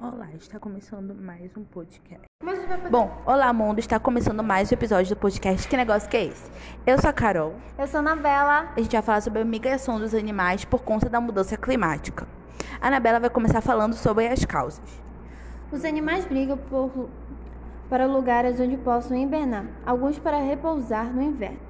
Olá, está começando mais um podcast. Bom, olá mundo, está começando mais um episódio do podcast. Que negócio que é esse? Eu sou a Carol. Eu sou a Anabela. A gente vai falar sobre a migração dos animais por conta da mudança climática. A Anabela vai começar falando sobre as causas. Os animais brigam por... para lugares onde possam hibernar, alguns para repousar no inverno.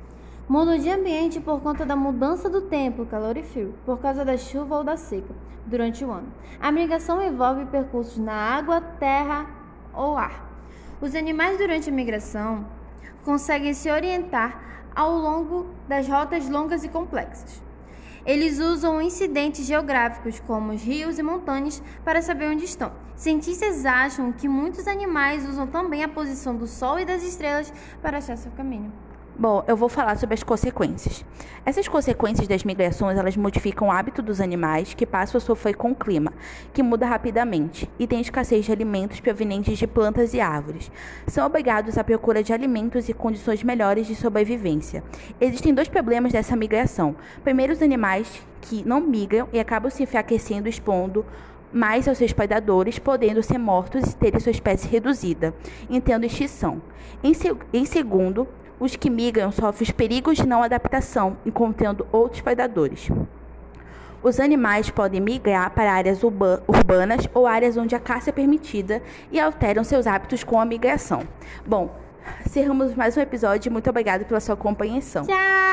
Mundo de ambiente por conta da mudança do tempo, calor e frio, por causa da chuva ou da seca, durante o ano. A migração envolve percursos na água, terra ou ar. Os animais durante a migração conseguem se orientar ao longo das rotas longas e complexas. Eles usam incidentes geográficos, como os rios e montanhas, para saber onde estão. Cientistas acham que muitos animais usam também a posição do Sol e das estrelas para achar seu caminho. Bom, eu vou falar sobre as consequências. Essas consequências das migrações, elas modificam o hábito dos animais que passam a sofrer com o clima, que muda rapidamente, e tem escassez de alimentos provenientes de plantas e árvores. São obrigados à procura de alimentos e condições melhores de sobrevivência. Existem dois problemas dessa migração. Primeiro, os animais que não migram e acabam se enfraquecendo, expondo mais aos seus predadores, podendo ser mortos e terem sua espécie reduzida, entendo extinção. Em, seg em segundo, os que migram sofrem os perigos de não adaptação, encontrando outros predadores. Os animais podem migrar para áreas urba urbanas ou áreas onde a caça é permitida e alteram seus hábitos com a migração. Bom, cerramos mais um episódio. Muito obrigada pela sua compreensão. Tchau!